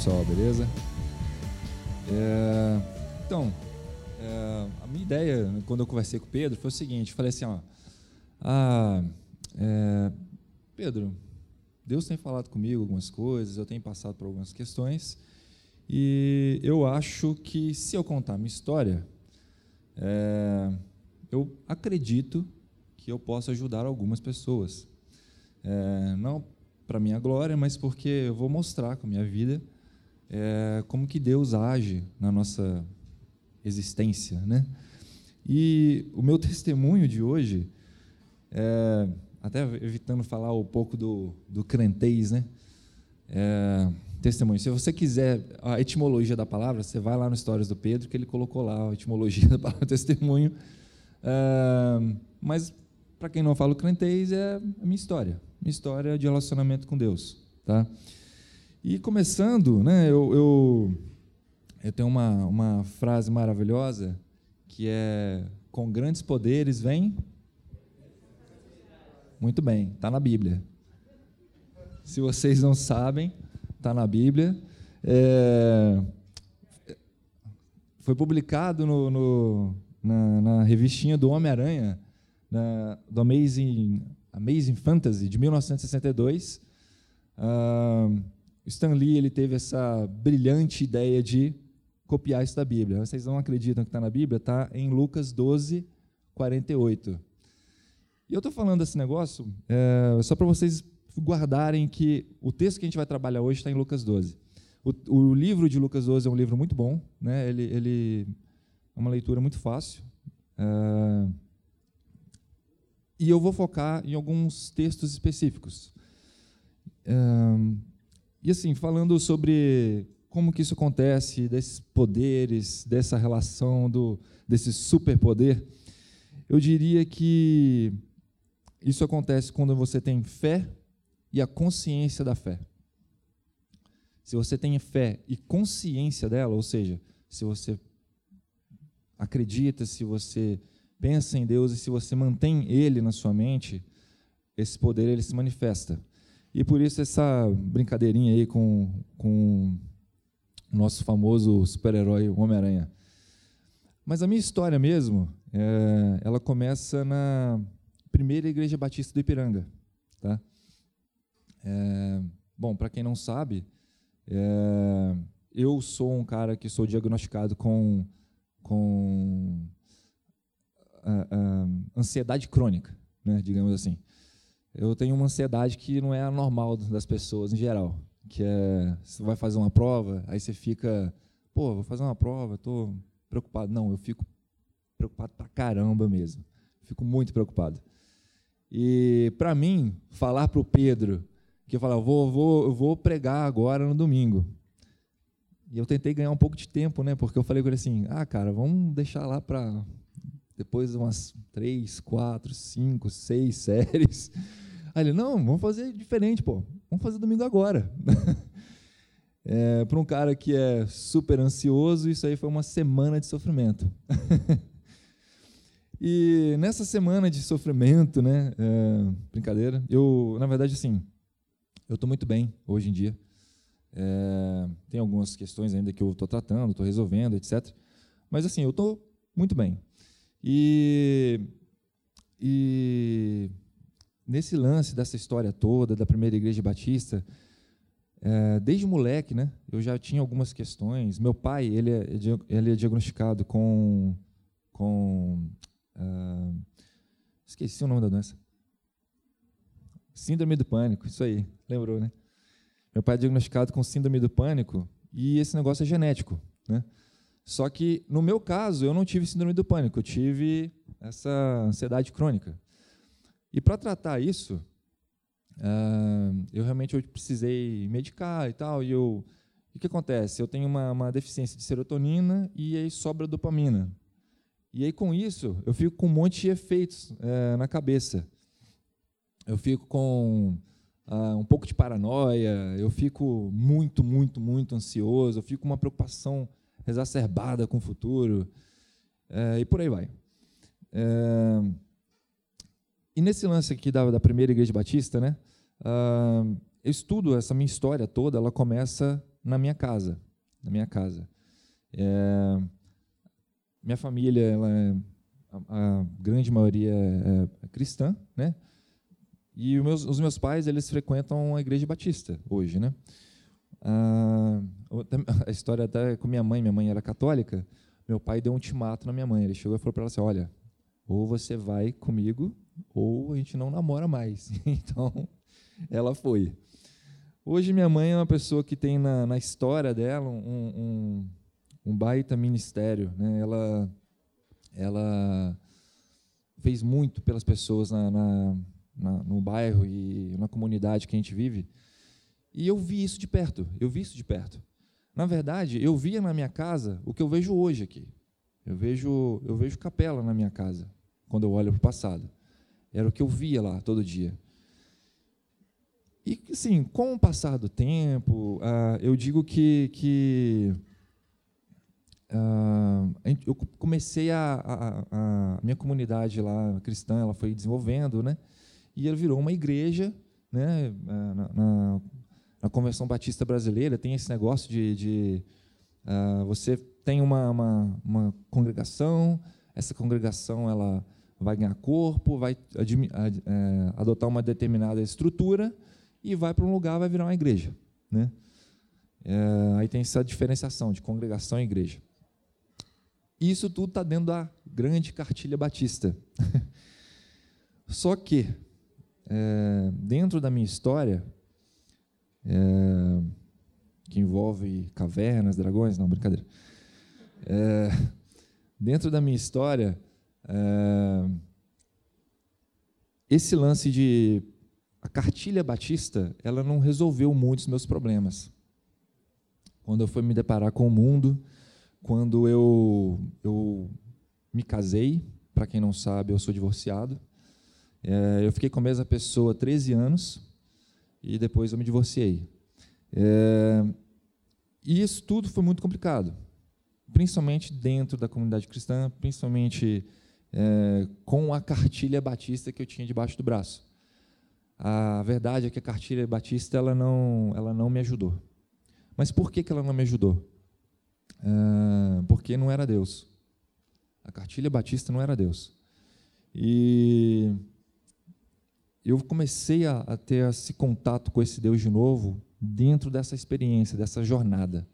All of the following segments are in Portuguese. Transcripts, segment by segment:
pessoal, beleza? É, então, é, a minha ideia, quando eu conversei com o Pedro, foi o seguinte: falei assim, ó, ah, é, Pedro, Deus tem falado comigo algumas coisas, eu tenho passado por algumas questões, e eu acho que se eu contar minha história, é, eu acredito que eu possa ajudar algumas pessoas. É, não para minha glória, mas porque eu vou mostrar com a minha vida é, como que Deus age na nossa existência, né? E o meu testemunho de hoje, é, até evitando falar um pouco do, do crentez, né? É, testemunho. Se você quiser a etimologia da palavra, você vai lá no Histórias do Pedro, que ele colocou lá a etimologia da palavra testemunho. É, mas, para quem não fala o crentez, é a minha história. Minha história de relacionamento com Deus. Tá? E começando, né, eu, eu, eu tenho uma, uma frase maravilhosa que é: com grandes poderes vem. Muito bem, está na Bíblia. Se vocês não sabem, está na Bíblia. É, foi publicado no, no, na, na, revistinha do Homem-Aranha, do Amazing, Amazing Fantasy, de 1962. Ah, Stan Lee ele teve essa brilhante ideia de copiar isso da Bíblia. Vocês não acreditam que está na Bíblia? Está em Lucas 12, 48. E eu estou falando desse negócio é, só para vocês guardarem que o texto que a gente vai trabalhar hoje está em Lucas 12. O, o, livro de Lucas 12 é um livro muito bom, né? ele, ele é uma leitura muito fácil. É, e eu vou focar em alguns textos específicos. É, e assim, falando sobre como que isso acontece, desses poderes, dessa relação do, desse superpoder, eu diria que isso acontece quando você tem fé e a consciência da fé. Se você tem fé e consciência dela, ou seja, se você acredita, se você pensa em Deus e se você mantém Ele na sua mente, esse poder ele se manifesta. E por isso essa brincadeirinha aí com, com o nosso famoso super-herói Homem-Aranha. Mas a minha história mesmo, é, ela começa na primeira igreja batista do Ipiranga. Tá? É, bom, para quem não sabe, é, eu sou um cara que sou diagnosticado com, com ansiedade crônica, né, digamos assim. Eu tenho uma ansiedade que não é a normal das pessoas em geral, que é você vai fazer uma prova, aí você fica, pô, vou fazer uma prova, estou preocupado. Não, eu fico preocupado pra caramba mesmo. Fico muito preocupado. E para mim, falar para o Pedro que eu falava, vou, vou, eu vou pregar agora no domingo. E eu tentei ganhar um pouco de tempo, né? Porque eu falei com ele assim, ah, cara, vamos deixar lá para depois umas três, quatro, cinco, seis séries. Aí ele, não, vamos fazer diferente, pô. Vamos fazer domingo agora. é, para um cara que é super ansioso, isso aí foi uma semana de sofrimento. e nessa semana de sofrimento, né? É, brincadeira. Eu, na verdade, assim, eu estou muito bem hoje em dia. É, tem algumas questões ainda que eu estou tratando, estou resolvendo, etc. Mas assim, eu estou muito bem. E, e nesse lance dessa história toda da primeira igreja batista, é, desde moleque, né, eu já tinha algumas questões. Meu pai, ele é, ele é diagnosticado com, com uh, esqueci o nome da doença. Síndrome do pânico, isso aí, lembrou, né? Meu pai é diagnosticado com síndrome do pânico e esse negócio é genético, né? Só que no meu caso, eu não tive síndrome do pânico, eu tive essa ansiedade crônica. E para tratar isso, uh, eu realmente eu precisei medicar e tal, e eu o que acontece? Eu tenho uma, uma deficiência de serotonina e aí sobra dopamina. E aí, com isso, eu fico com um monte de efeitos é, na cabeça eu fico com uh, um pouco de paranoia, eu fico muito, muito, muito ansioso, eu fico com uma preocupação exacerbada com o futuro, é, e por aí vai. É, e nesse lance aqui da, da primeira igreja batista, né, uh, eu estudo essa minha história toda, ela começa na minha casa, na minha casa. É, minha família, ela é, a, a, grande maioria é, é cristã, né? E os meus, os meus pais, eles frequentam a igreja batista hoje, né? Ah, a história até com minha mãe, minha mãe era católica, meu pai deu um ultimato na minha mãe. Ele chegou e falou para ela assim: Olha, ou você vai comigo, ou a gente não namora mais. Então, ela foi. Hoje, minha mãe é uma pessoa que tem na, na história dela um, um, um baita ministério. Né? Ela, ela fez muito pelas pessoas na, na, na, no bairro e na comunidade que a gente vive. E eu vi isso de perto, eu vi isso de perto. Na verdade, eu via na minha casa o que eu vejo hoje aqui. Eu vejo, eu vejo capela na minha casa, quando eu olho para o passado. Era o que eu via lá todo dia. E, sim, com o passar do tempo, uh, eu digo que, que uh, eu comecei a, a, a, a, minha comunidade lá cristã, ela foi desenvolvendo, né? E ela virou uma igreja, né? Ah, na, na, na Convenção Batista Brasileira tem esse negócio de, de uh, você tem uma, uma, uma, congregação, essa congregação ela vai ganhar corpo, vai ad, é, adotar uma determinada estrutura e vai para um lugar, vai virar uma igreja, né? É, aí tem essa diferenciação de congregação e igreja. Isso tudo está dentro da grande cartilha batista. Só que, é, dentro da minha história, é, que envolve cavernas, dragões, não, brincadeira. É, dentro da minha história, é, esse lance de a cartilha batista, ela não resolveu muitos meus problemas. Quando eu fui me deparar com o mundo, quando eu, eu me casei, para quem não sabe, eu sou divorciado. É, eu fiquei com a mesma pessoa 13 anos, e depois eu me divorciei. É, e isso tudo foi muito complicado, principalmente dentro da comunidade cristã, principalmente é, com a cartilha batista que eu tinha debaixo do braço. A verdade é que a cartilha batista ela não, ela não me ajudou. Mas por que, que ela não me ajudou? É, porque não era Deus. A cartilha batista não era Deus. E eu comecei a, a, ter esse contato com esse Deus de novo dentro dessa experiência, dessa jornada.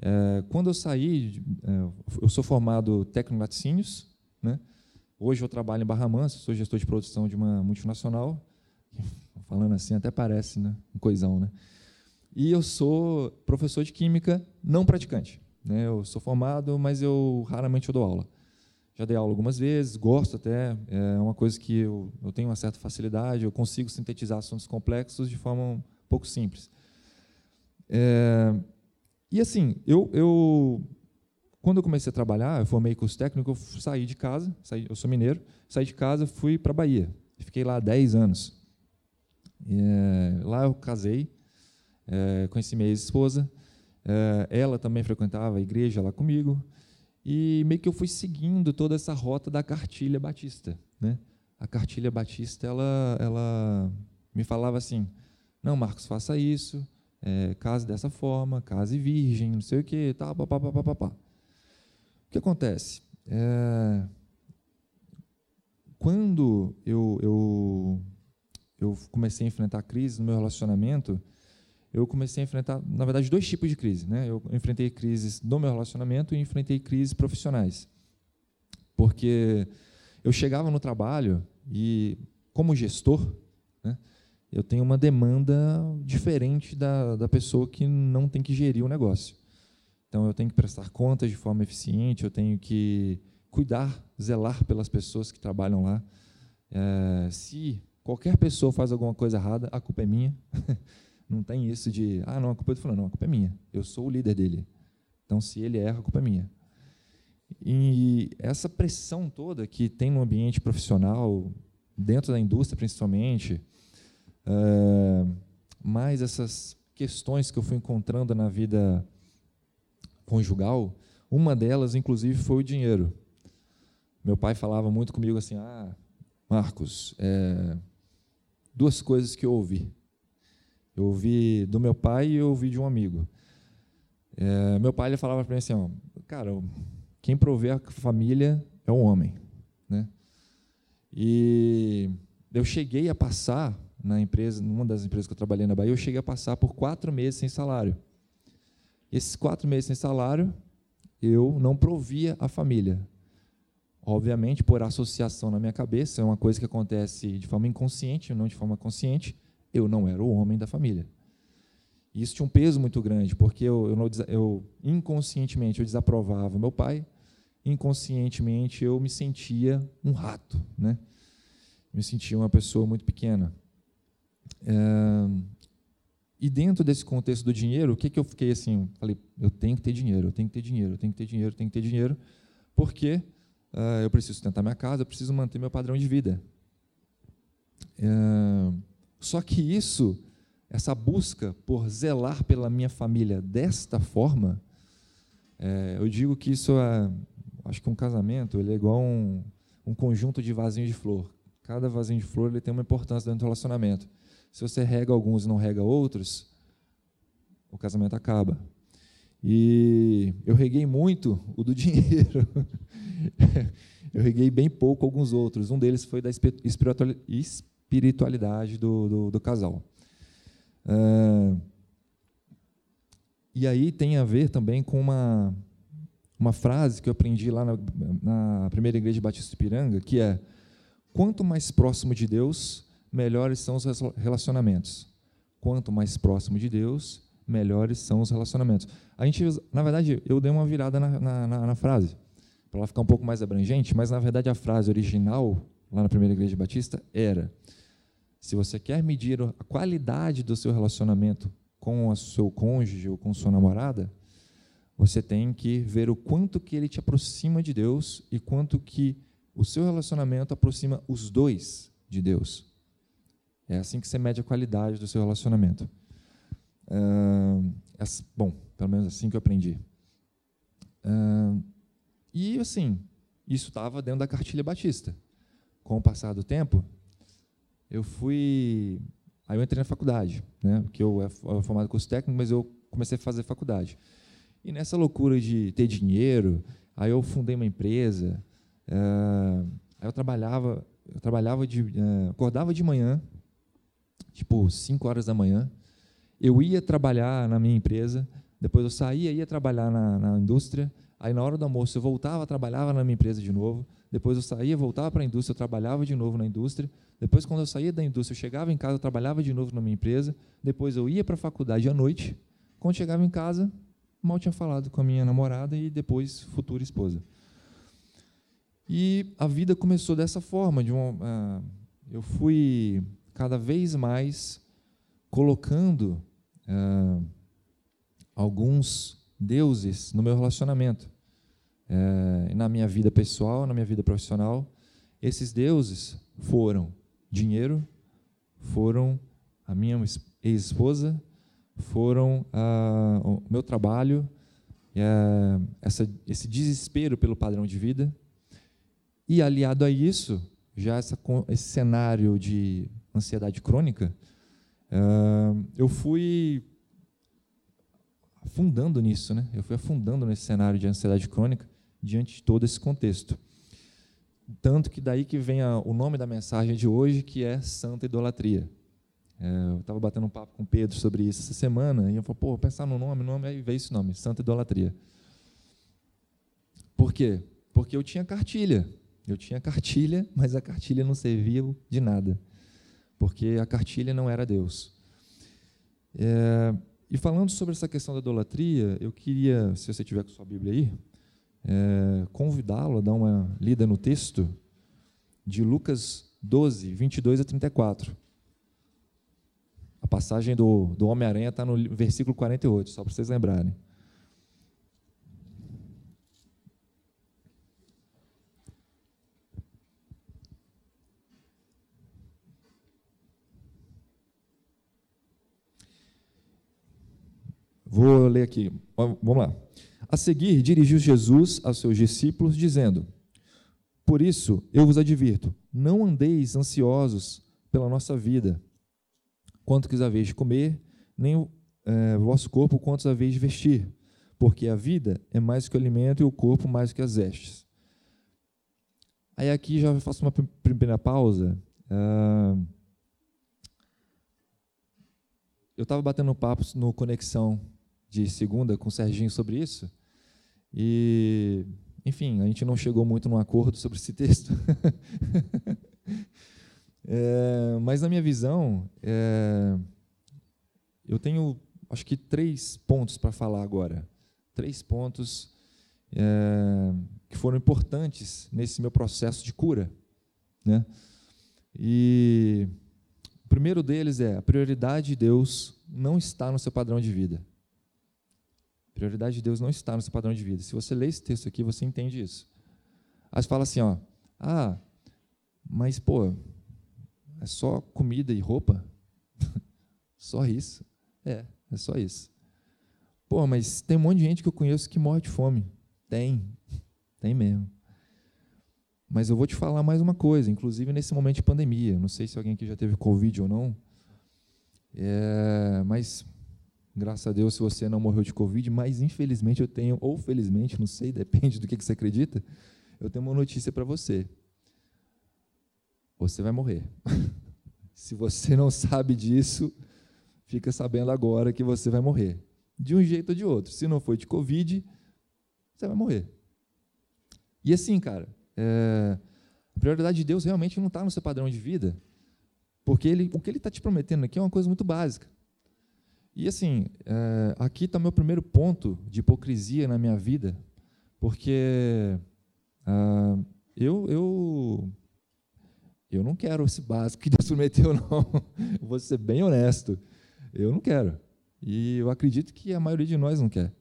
É, quando eu saí, é, eu sou formado técnico em laticínios, né? hoje eu trabalho em Barra Mansa, sou gestor de produção de uma multinacional, falando assim até parece né? um coisão, né? e eu sou professor de química não praticante. Né? Eu sou formado, mas eu raramente eu dou aula já dei aula algumas vezes, gosto até, é uma coisa que eu, eu tenho uma certa facilidade, eu consigo sintetizar assuntos complexos de forma um pouco simples. É, e assim, eu, eu, quando eu comecei a trabalhar, eu formei curso técnico, eu saí de casa, saí, eu sou mineiro, saí de casa, fui para Bahia, fiquei lá 10 anos. É, lá eu casei, é, conheci minha ex-esposa, é, ela também frequentava a igreja lá comigo, e meio que eu fui seguindo toda essa rota da cartilha batista. Né? A cartilha batista, ela, ela me falava assim, não, Marcos, faça isso, é, case dessa forma, case virgem, não sei o quê, tá, pá, pá, pá, pá, pá. O que acontece? É, quando eu, eu, eu comecei a enfrentar crise no meu relacionamento, eu comecei a enfrentar, na verdade, dois tipos de crise. Né? Eu enfrentei crises no meu relacionamento e enfrentei crises profissionais. Porque eu chegava no trabalho e, como gestor, né, eu tenho uma demanda diferente da, da pessoa que não tem que gerir o negócio. Então, eu tenho que prestar contas de forma eficiente, eu tenho que cuidar, zelar pelas pessoas que trabalham lá. É, se qualquer pessoa faz alguma coisa errada, a culpa é minha. Não tem isso de, ah, não, a culpa é do fulano. Não, a culpa é minha. Eu sou o líder dele. Então, se ele erra, a culpa é minha. E essa pressão toda que tem no ambiente profissional, dentro da indústria principalmente, é, mais essas questões que eu fui encontrando na vida conjugal, uma delas, inclusive, foi o dinheiro. Meu pai falava muito comigo assim: Ah, Marcos, é, duas coisas que eu ouvi. Eu ouvi do meu pai e eu ouvi de um amigo. É, meu pai ele falava para mim assim, ó, cara, quem provê a família é o homem, né? E eu cheguei a passar na empresa, numa das empresas que eu trabalhei na Bahia, eu cheguei a passar por quatro meses sem salário. Esses quatro meses sem salário, eu não provia a família. Obviamente, por associação na minha cabeça, é uma coisa que acontece de forma inconsciente, não de forma consciente, eu não era o homem da família. E isso tinha um peso muito grande, porque eu, eu, eu inconscientemente eu desaprovava meu pai, inconscientemente eu me sentia um rato, né? Me sentia uma pessoa muito pequena. É, e dentro desse contexto do dinheiro, o que, que eu fiquei assim? Falei, eu tenho que ter dinheiro, eu tenho que ter dinheiro, eu tenho que ter dinheiro, eu tenho que ter dinheiro, porque uh, eu preciso sustentar minha casa, eu preciso manter meu padrão de vida. Uh, só que isso, essa busca por zelar pela minha família desta forma, é, eu digo que isso é, acho que um casamento ele é igual um, um conjunto de vasinhos de flor. Cada vasinho de flor ele tem uma importância dentro do relacionamento. Se você rega alguns e não rega outros, o casamento acaba. E eu reguei muito o do dinheiro. eu reguei bem pouco alguns outros. Um deles foi da espiritualidade do, do, do casal. Uh, e aí tem a ver também com uma, uma frase que eu aprendi lá na, na primeira igreja de Batista Piranga, que é: quanto mais próximo de Deus, melhores são os relacionamentos. Quanto mais próximo de Deus, melhores são os relacionamentos. A gente, na verdade, eu dei uma virada na, na, na, na frase, para ela ficar um pouco mais abrangente, mas na verdade a frase original, lá na primeira igreja batista, era: se você quer medir a qualidade do seu relacionamento com o seu cônjuge ou com sua namorada, você tem que ver o quanto que ele te aproxima de Deus e quanto que o seu relacionamento aproxima os dois de Deus. É assim que você mede a qualidade do seu relacionamento. é, bom, pelo menos assim que eu aprendi. e assim, isso estava dentro da cartilha batista. Com o passar do tempo, eu fui. Aí eu entrei na faculdade, né? Porque eu era formado curso técnico, mas eu comecei a fazer faculdade. E nessa loucura de ter dinheiro, aí eu fundei uma empresa. aí eu trabalhava, eu trabalhava de, acordava de manhã, tipo 5 horas da manhã. Eu ia trabalhar na minha empresa, depois eu saía, ia trabalhar na, na indústria, aí na hora do almoço eu voltava, trabalhava na minha empresa de novo, depois eu saía, voltava para a indústria, eu trabalhava de novo na indústria, depois quando eu saía da indústria, eu chegava em casa, eu trabalhava de novo na minha empresa, depois eu ia para a faculdade à noite, quando chegava em casa, mal tinha falado com a minha namorada e depois futura esposa. E a vida começou dessa forma, de uma, uh, eu fui cada vez mais colocando ah, alguns deuses no meu relacionamento, eh, na minha vida pessoal, na minha vida profissional. Esses deuses foram dinheiro, foram a minha ex-esposa, foram ah, o meu trabalho, eh, essa, esse desespero pelo padrão de vida. E aliado a isso, já essa, esse cenário de ansiedade crônica, uh, eu fui afundando nisso, né? Eu fui afundando nesse cenário de ansiedade crônica diante de todo esse contexto. Tanto que daí que vem a, o nome da mensagem de hoje, que é Santa Idolatria. É, eu estava batendo um papo com o Pedro sobre isso essa semana, e eu falei, pô, pensar no nome, nome, aí veio esse nome, Santa Idolatria. Por quê? Porque eu tinha cartilha. Eu tinha cartilha, mas a cartilha não servia de nada porque a cartilha não era Deus. É, e falando sobre essa questão da idolatria, eu queria, se você tiver com sua Bíblia aí, é, convidá-lo a dar uma lida no texto de Lucas 12, 22 a 34. A passagem do, do Homem-Aranha está no versículo 48, só para vocês lembrarem. Vou ler aqui. Vamos lá. A seguir, dirigiu Jesus aos seus discípulos, dizendo: Por isso eu vos advirto, não andeis ansiosos pela nossa vida, quanto que de comer, nem o é, vosso corpo quanto haveis de vestir. porque a vida é mais que o alimento e o corpo mais que as vestes. Aí aqui já faço uma primeira pausa. Uh, eu estava batendo papo no Conexão de segunda com o Serginho sobre isso, e, enfim, a gente não chegou muito num acordo sobre esse texto. é, mas, na minha visão, é, eu tenho, acho que, três pontos para falar agora. Três pontos é, que foram importantes nesse meu processo de cura. Né? E o primeiro deles é: a prioridade de Deus não está no seu padrão de vida. Prioridade de Deus não está no seu padrão de vida. Se você lê esse texto aqui, você entende isso. Aí você fala assim: ó, ah, mas pô, é só comida e roupa? só isso? É, é só isso. Pô, mas tem um monte de gente que eu conheço que morre de fome. Tem, tem mesmo. Mas eu vou te falar mais uma coisa, inclusive nesse momento de pandemia. Não sei se alguém aqui já teve Covid ou não. É, mas, graças a Deus, se você não morreu de Covid, mas infelizmente eu tenho, ou felizmente, não sei, depende do que você acredita, eu tenho uma notícia para você. Você vai morrer. se você não sabe disso, fica sabendo agora que você vai morrer. De um jeito ou de outro. Se não foi de Covid, você vai morrer. E assim, cara, é, a prioridade de Deus realmente não está no seu padrão de vida, porque ele, o que Ele está te prometendo aqui é uma coisa muito básica. E assim, é, aqui está meu primeiro ponto de hipocrisia na minha vida, porque ah, eu, eu, eu não quero esse básico que Deus prometeu, não. vou ser bem honesto. Eu não quero. E eu acredito que a maioria de nós não quer.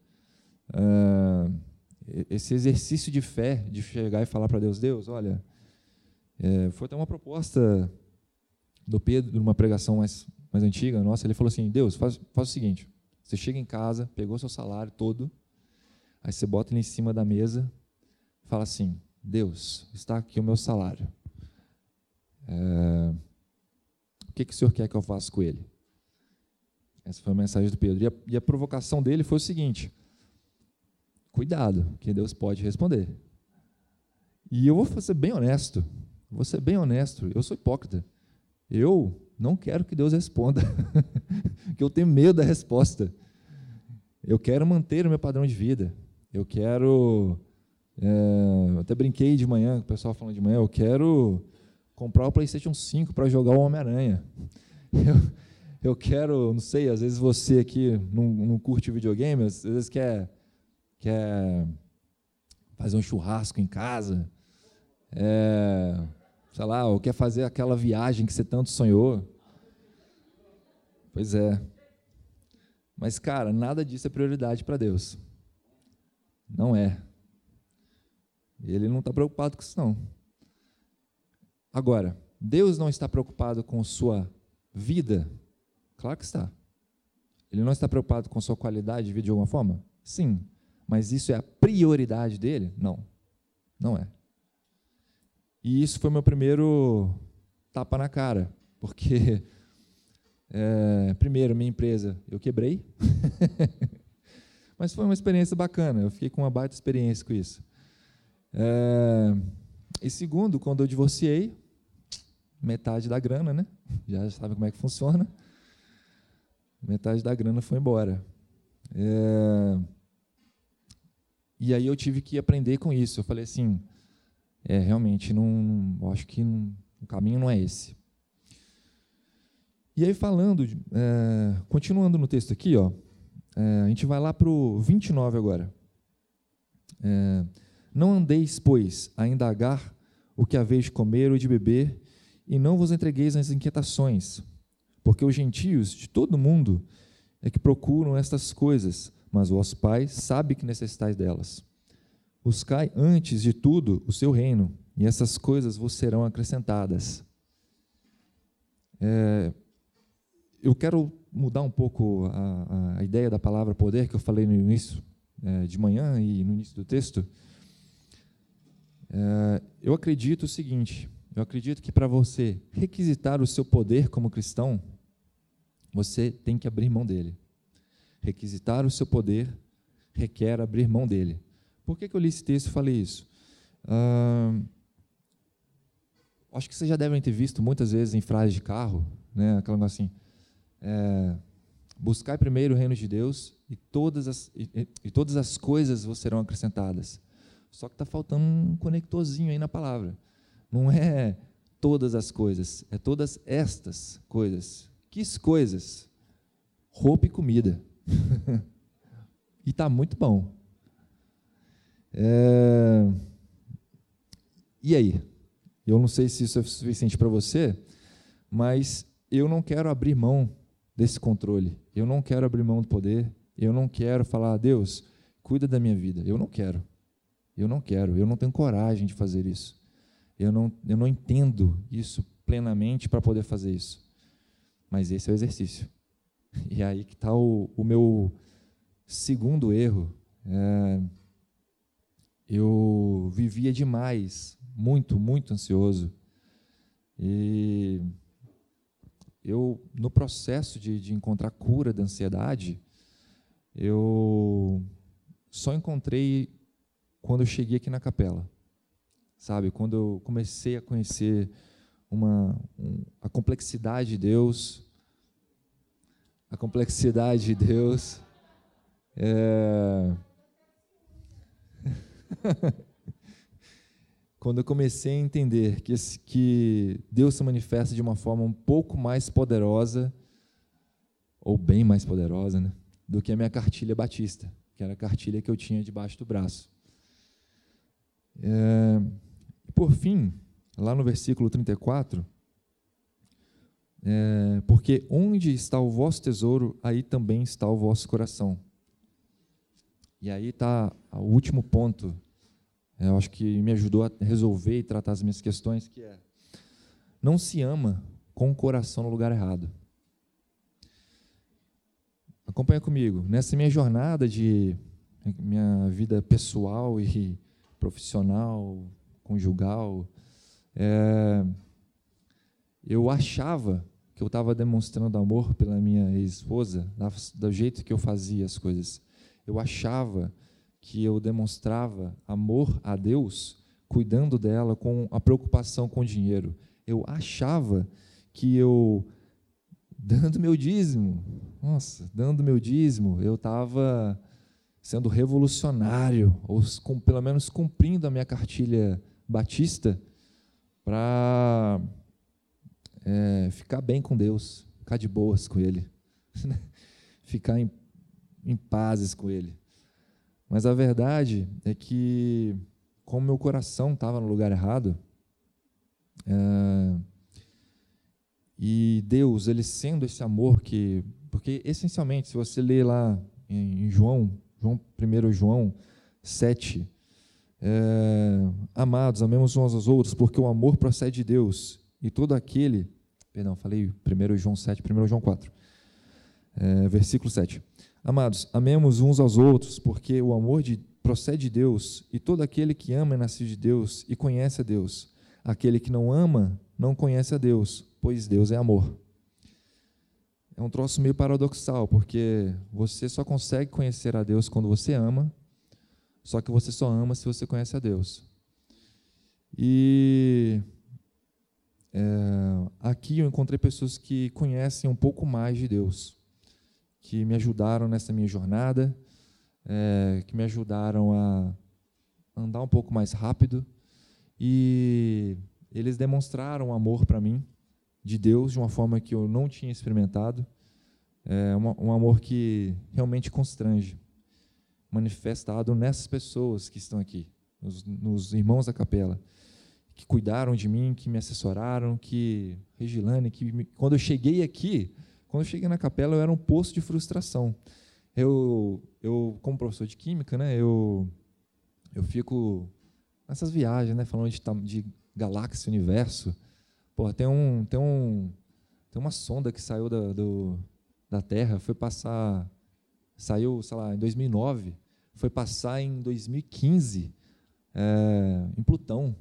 Ah, esse exercício de fé, de chegar e falar para Deus, Deus, olha, é, foi até uma proposta do Pedro, numa pregação mais, mais antiga nossa, ele falou assim, Deus, faz, faz o seguinte, você chega em casa, pegou seu salário todo, aí você bota ele em cima da mesa, fala assim, Deus, está aqui o meu salário. É, o que, que o Senhor quer que eu faça com ele? Essa foi a mensagem do Pedro. E a, e a provocação dele foi o seguinte: cuidado, que Deus pode responder. E eu vou ser bem honesto, vou ser bem honesto, eu sou hipócrita. Eu não quero que Deus responda, que eu tenho medo da resposta. Eu quero manter o meu padrão de vida. Eu quero. É, até brinquei de manhã, o pessoal falando de manhã, eu quero comprar o PlayStation 5 para jogar o Homem-Aranha. Eu, eu quero, não sei, às vezes você aqui não, não curte videogame, às vezes quer quer fazer um churrasco em casa, é, sei lá, ou quer fazer aquela viagem que você tanto sonhou. Pois é. Mas, cara, nada disso é prioridade para Deus. Não é. Ele não está preocupado com isso, não. Agora, Deus não está preocupado com sua vida? Claro que está. Ele não está preocupado com sua qualidade de vida de alguma forma? Sim. Mas isso é a prioridade dele? Não, não é. E isso foi meu primeiro tapa na cara, porque, é, primeiro, minha empresa eu quebrei, mas foi uma experiência bacana, eu fiquei com uma baita experiência com isso. É, e segundo, quando eu divorciei, metade da grana, né? Já sabe como é que funciona. Metade da grana foi embora. É, e aí eu tive que aprender com isso. Eu falei assim, é, realmente, não, acho que não, o caminho não é esse. E aí falando, é, continuando no texto aqui, ó, é, a gente vai lá para o 29 agora. É, não andeis, pois, a indagar o que haveis de comer ou de beber, e não vos entregueis às inquietações, porque os gentios de todo mundo é que procuram estas coisas, mas o vosso Pai sabe que necessitais delas. Buscai antes de tudo o seu reino, e essas coisas vos serão acrescentadas. É, eu quero mudar um pouco a, a, ideia da palavra poder que eu falei no início é, de manhã e no início do texto. É, eu acredito o seguinte: eu acredito que para você requisitar o seu poder como cristão, você tem que abrir mão dele requisitar o seu poder, requer abrir mão dele. Por que, que eu li esse texto e falei isso? Ah, acho que vocês já devem ter visto muitas vezes em frases de carro, né, aquela coisa assim, é, buscar primeiro o reino de Deus e todas as, e, e todas as coisas vos serão acrescentadas. Só que está faltando um conectorzinho aí na palavra. Não é todas as coisas, é todas estas coisas. Que coisas? Roupa e comida. e está muito bom. É... E aí? Eu não sei se isso é suficiente para você, mas eu não quero abrir mão desse controle. Eu não quero abrir mão do poder. Eu não quero falar, Deus, cuida da minha vida. Eu não quero. Eu não quero. Eu não tenho coragem de fazer isso. Eu não, eu não entendo isso plenamente para poder fazer isso. Mas esse é o exercício. E aí que está o, o, meu segundo erro. É, eu vivia demais muito, muito ansioso. E eu, no processo de, de encontrar cura da ansiedade, eu só encontrei quando eu cheguei aqui na capela. Sabe, quando eu comecei a conhecer uma, um, a complexidade de Deus, a complexidade de Deus. É... quando eu comecei a entender que, esse, que Deus se manifesta de uma forma um pouco mais poderosa, ou bem mais poderosa, né, do que a minha cartilha batista, que era a cartilha que eu tinha debaixo do braço. É, por fim, lá no versículo 34, é, porque onde está o vosso tesouro, aí também está o vosso coração. E aí está o último ponto eu acho que me ajudou a resolver e tratar as minhas questões, que é não se ama com o coração no lugar errado. Acompanha comigo. Nessa minha jornada de minha vida pessoal e profissional, conjugal, é, eu achava que eu estava demonstrando amor pela minha ex-esposa, do jeito que eu fazia as coisas. Eu achava que eu demonstrava amor a Deus cuidando dela com a preocupação com o dinheiro. Eu achava que eu dando meu dízimo, nossa, dando meu dízimo, eu estava sendo revolucionário, ou com, pelo menos cumprindo a minha cartilha batista para é, ficar bem com Deus, ficar de boas com Ele, ficar em, em pazes com Ele. Mas a verdade é que, como meu coração estava no lugar errado, é, e Deus, ele sendo esse amor que. Porque, essencialmente, se você ler lá em João, João 1 João 7, é, amados, amemos uns aos outros, porque o amor procede de Deus, e todo aquele. Perdão, falei 1 João 7, 1 João 4, é, versículo 7. Amados, amemos uns aos outros, porque o amor de, procede de Deus, e todo aquele que ama é nascido de Deus e conhece a Deus. Aquele que não ama não conhece a Deus, pois Deus é amor. É um troço meio paradoxal, porque você só consegue conhecer a Deus quando você ama, só que você só ama se você conhece a Deus. E é, aqui eu encontrei pessoas que conhecem um pouco mais de Deus que me ajudaram nessa minha jornada, é, que me ajudaram a andar um pouco mais rápido. E eles demonstraram amor para mim, de Deus, de uma forma que eu não tinha experimentado. É um, amor que realmente constrange, manifestado nessas pessoas que estão aqui, nos, nos irmãos da capela, que cuidaram de mim, que me assessoraram, que Regilane, que me, quando eu cheguei aqui, quando eu cheguei na capela, eu era um poço de frustração. Eu, eu como professor de química, né, eu, eu fico nessas viagens, né, falando de, de galáxia, universo. Pô, tem um, tem um, tem uma sonda que saiu da, do, da Terra, foi passar, saiu, sei lá, em 2009, foi passar em 2015 é, em Plutão.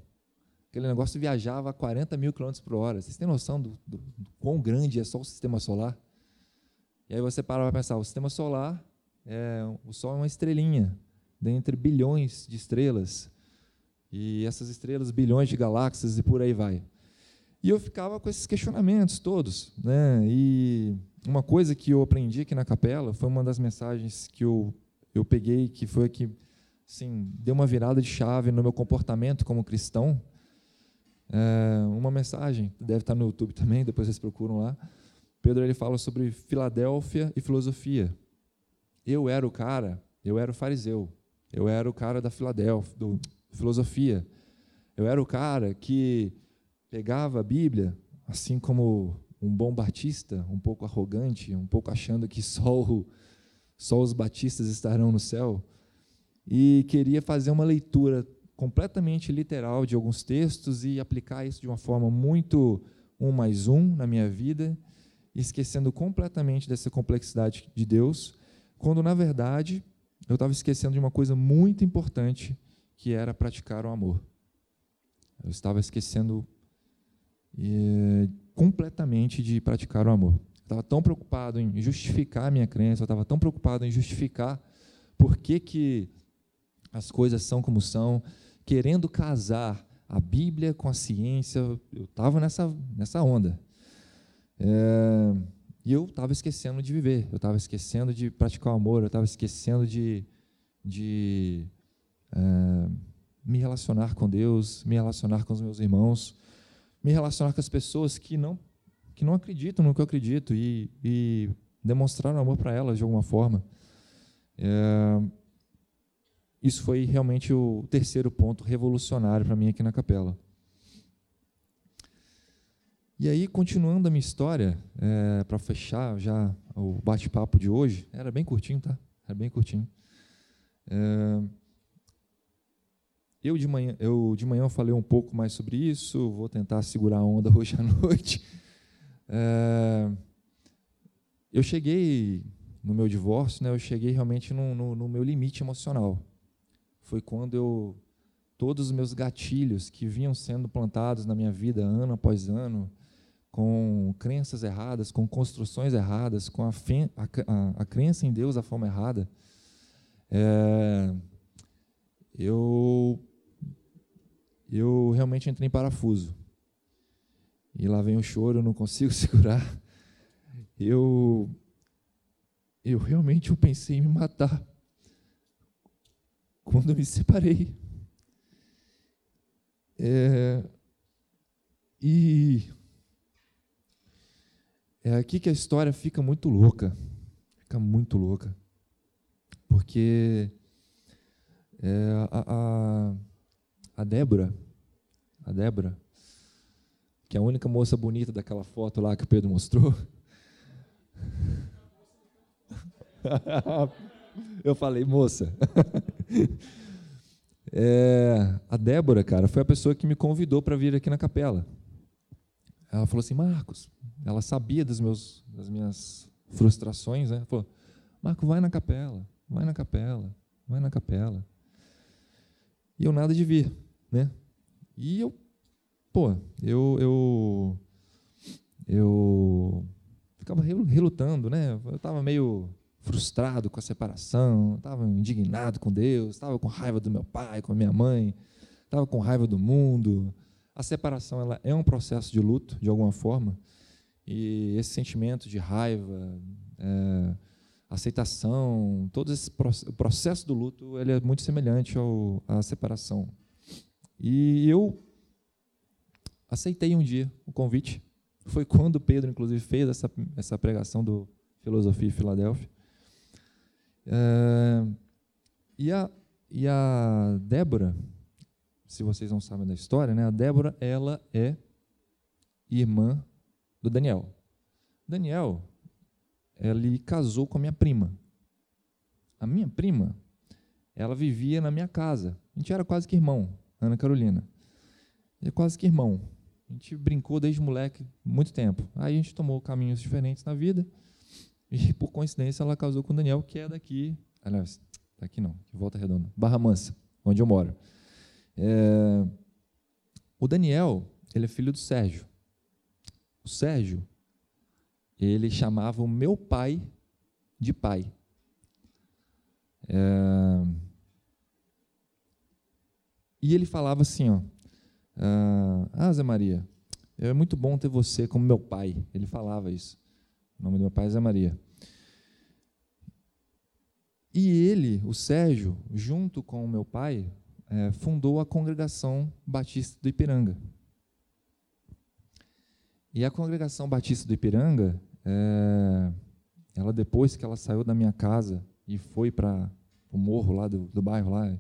Aquele negócio viajava a 40 mil quilômetros por hora. Vocês têm noção do, do, do, quão grande é só o sistema solar? E aí você para para pensar, o sistema solar é, o Sol é uma estrelinha dentre bilhões de estrelas. E essas estrelas, bilhões de galáxias e por aí vai. E eu ficava com esses questionamentos todos. Né? E uma coisa que eu aprendi aqui na capela foi uma das mensagens que eu, eu peguei, que foi que assim, deu uma virada de chave no meu comportamento como cristão. É, uma mensagem, deve estar no YouTube também, depois vocês procuram lá. Pedro ele fala sobre Filadélfia e filosofia. Eu era o cara, eu era o fariseu, eu era o cara da Filadélfia, do filosofia. Eu era o cara que pegava a Bíblia, assim como um bom batista, um pouco arrogante, um pouco achando que só, o, só os batistas estarão no céu, e queria fazer uma leitura completamente literal de alguns textos e aplicar isso de uma forma muito um mais um na minha vida, esquecendo completamente dessa complexidade de Deus, quando na verdade eu estava esquecendo de uma coisa muito importante, que era praticar o amor. Eu estava esquecendo e, completamente de praticar o amor. Eu estava tão preocupado em justificar a minha crença, eu estava tão preocupado em justificar por que, que as coisas são como são, querendo casar a Bíblia com a ciência, eu estava nessa, nessa onda. É, e eu estava esquecendo de viver, eu estava esquecendo de praticar o amor, eu estava esquecendo de, de é, me relacionar com Deus, me relacionar com os meus irmãos me relacionar com as pessoas que não que não acreditam no que eu acredito e, e demonstrar amor para elas de alguma forma. É, isso foi realmente o terceiro ponto revolucionário para mim aqui na capela. E aí, continuando a minha história, é, para fechar já o bate-papo de hoje, era bem curtinho, tá? Era bem curtinho. É, eu de manhã, eu de manhã falei um pouco mais sobre isso, vou tentar segurar a onda hoje à noite. É, eu cheguei no meu divórcio, né, eu cheguei realmente no, no, no meu limite emocional. Foi quando eu todos os meus gatilhos que vinham sendo plantados na minha vida ano após ano, com crenças erradas, com construções erradas, com a, fé, a, a, a crença em Deus da forma errada, é, eu eu realmente entrei em parafuso. E lá vem o choro, eu não consigo segurar. Eu eu realmente eu pensei em me matar quando me separei. É, e é aqui que a história fica muito louca, fica muito louca, porque é, a, a a Débora, a Débora, que é a única moça bonita daquela foto lá que o Pedro mostrou. Eu falei, moça. É, a Débora, cara, foi a pessoa que me convidou para vir aqui na capela. Ela falou assim, Marcos, ela sabia dos meus, das minhas frustrações, né? Ela falou, Marco, vai na capela, vai na capela, vai na capela. E eu nada de vir né? E eu, pô, eu, eu, eu ficava relutando, né? Eu estava meio frustrado com a separação, estava indignado com Deus, estava com raiva do meu pai, com a minha mãe, estava com raiva do mundo. A separação ela é um processo de luto, de alguma forma, e esse sentimento de raiva, é, aceitação, todo esse o processo do luto, ele é muito semelhante ao, à separação. E eu aceitei um dia o convite. Foi quando Pedro, inclusive, fez essa, essa pregação do Filosofia em Filadélfia. E, a, e a Débora, se vocês não sabem da história, né, a Débora ela é irmã do Daniel. Daniel, ele casou com a minha prima. A minha prima, ela vivia na minha casa. A gente era quase que irmão. Ana Carolina. É quase que irmão. A gente brincou desde moleque muito tempo. Aí a gente tomou caminhos diferentes na vida. E por coincidência ela casou com o Daniel, que é daqui. Aliás, daqui não, de Volta Redonda. Barra Mansa, onde eu moro. É, o Daniel, ele é filho do Sérgio. O Sérgio, ele chamava o meu pai de pai. É... E ele falava assim, ó, ah, Zé Maria, é muito bom ter você como meu pai. Ele falava isso. O nome do meu pai é Zé Maria. E ele, o Sérgio, junto com o meu pai, é, fundou a Congregação Batista do Ipiranga. E a Congregação Batista do Ipiranga, é, ela depois que ela saiu da minha casa e foi para o morro lá do, do, bairro lá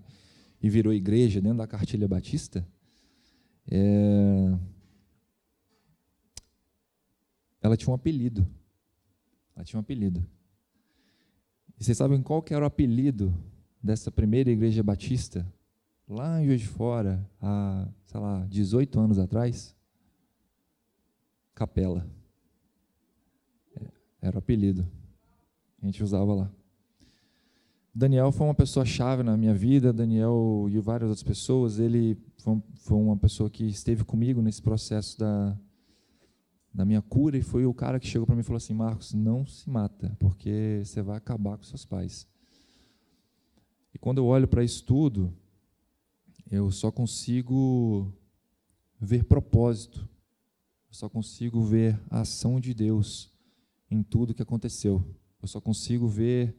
e virou igreja dentro da cartilha batista, é, ela tinha um apelido. Ela tinha um apelido. E vocês sabem qual que era o apelido dessa primeira igreja batista? Lá em Juiz de Fora, há, sei lá, 18 anos atrás? Capela. É, era o apelido. A gente usava lá. Daniel foi uma pessoa chave na minha vida, Daniel e várias outras pessoas, ele foi uma pessoa que esteve comigo nesse processo da, da minha cura e foi o cara que chegou para mim e falou assim: Marcos, não se mata, porque você vai acabar com seus pais. E quando eu olho para isso tudo, eu só consigo ver propósito, eu só consigo ver a ação de Deus em tudo que aconteceu. Eu só consigo ver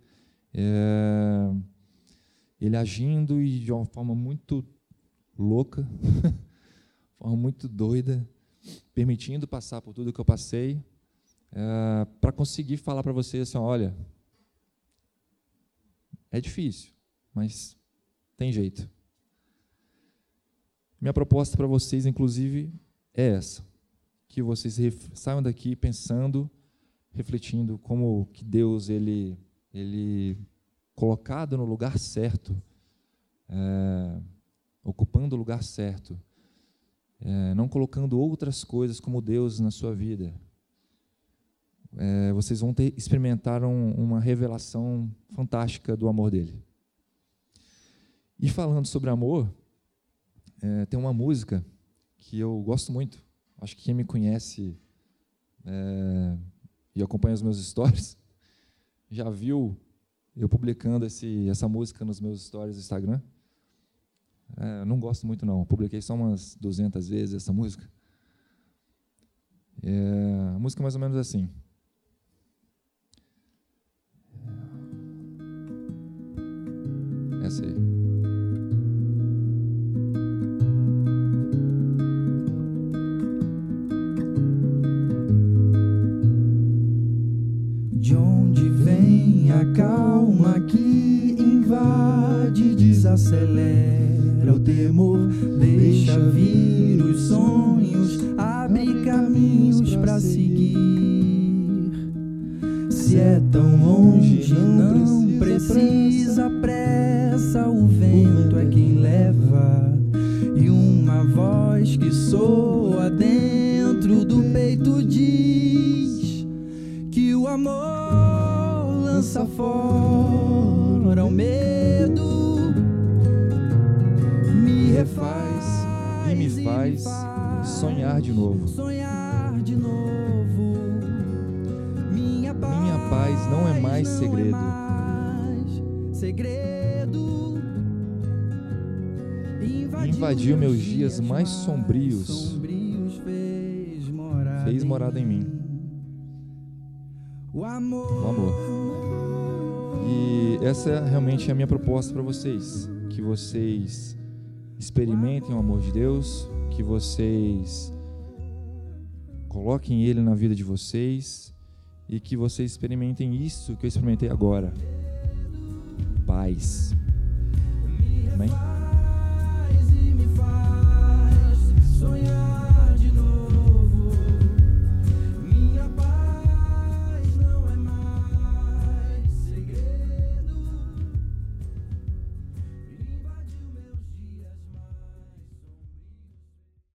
é, ele agindo e de uma forma muito louca, forma muito doida, permitindo passar por tudo que eu passei, é, para conseguir falar para vocês assim, olha, é difícil, mas tem jeito. Minha proposta para vocês, inclusive, é essa: que vocês saiam daqui pensando, refletindo como que Deus ele ele colocado no lugar certo, é, ocupando o lugar certo, é, não colocando outras coisas como Deus na sua vida, é, vocês vão ter, experimentar um, uma revelação fantástica do amor dele. E falando sobre amor, é, tem uma música que eu gosto muito. Acho que quem me conhece é, e acompanha os meus stories já viu eu publicando esse, essa música nos meus stories do Instagram. É, não gosto muito, não. Publiquei só umas 200 vezes essa música. É, a música é mais ou menos assim. Essa aí. De onde vem a calma que invade, desacelera o temor, deixa vir os sonhos, abre caminhos para seguir. Se é tão longe, não precisa pressa, o vento é quem leva. E uma voz que soa dentro do peito diz que o amor lança fora o medo, me refaz e me faz sonhar de novo. Sonhar de novo. Minha paz, não é mais segredo. mais segredo. Invadiu meus dias mais sombrios. fez morada, em mim. O amor, O amor. E essa é realmente a minha proposta para vocês, que vocês experimentem o amor de Deus, que vocês coloquem ele na vida de vocês e que vocês experimentem isso que eu experimentei agora. Paz. Amém?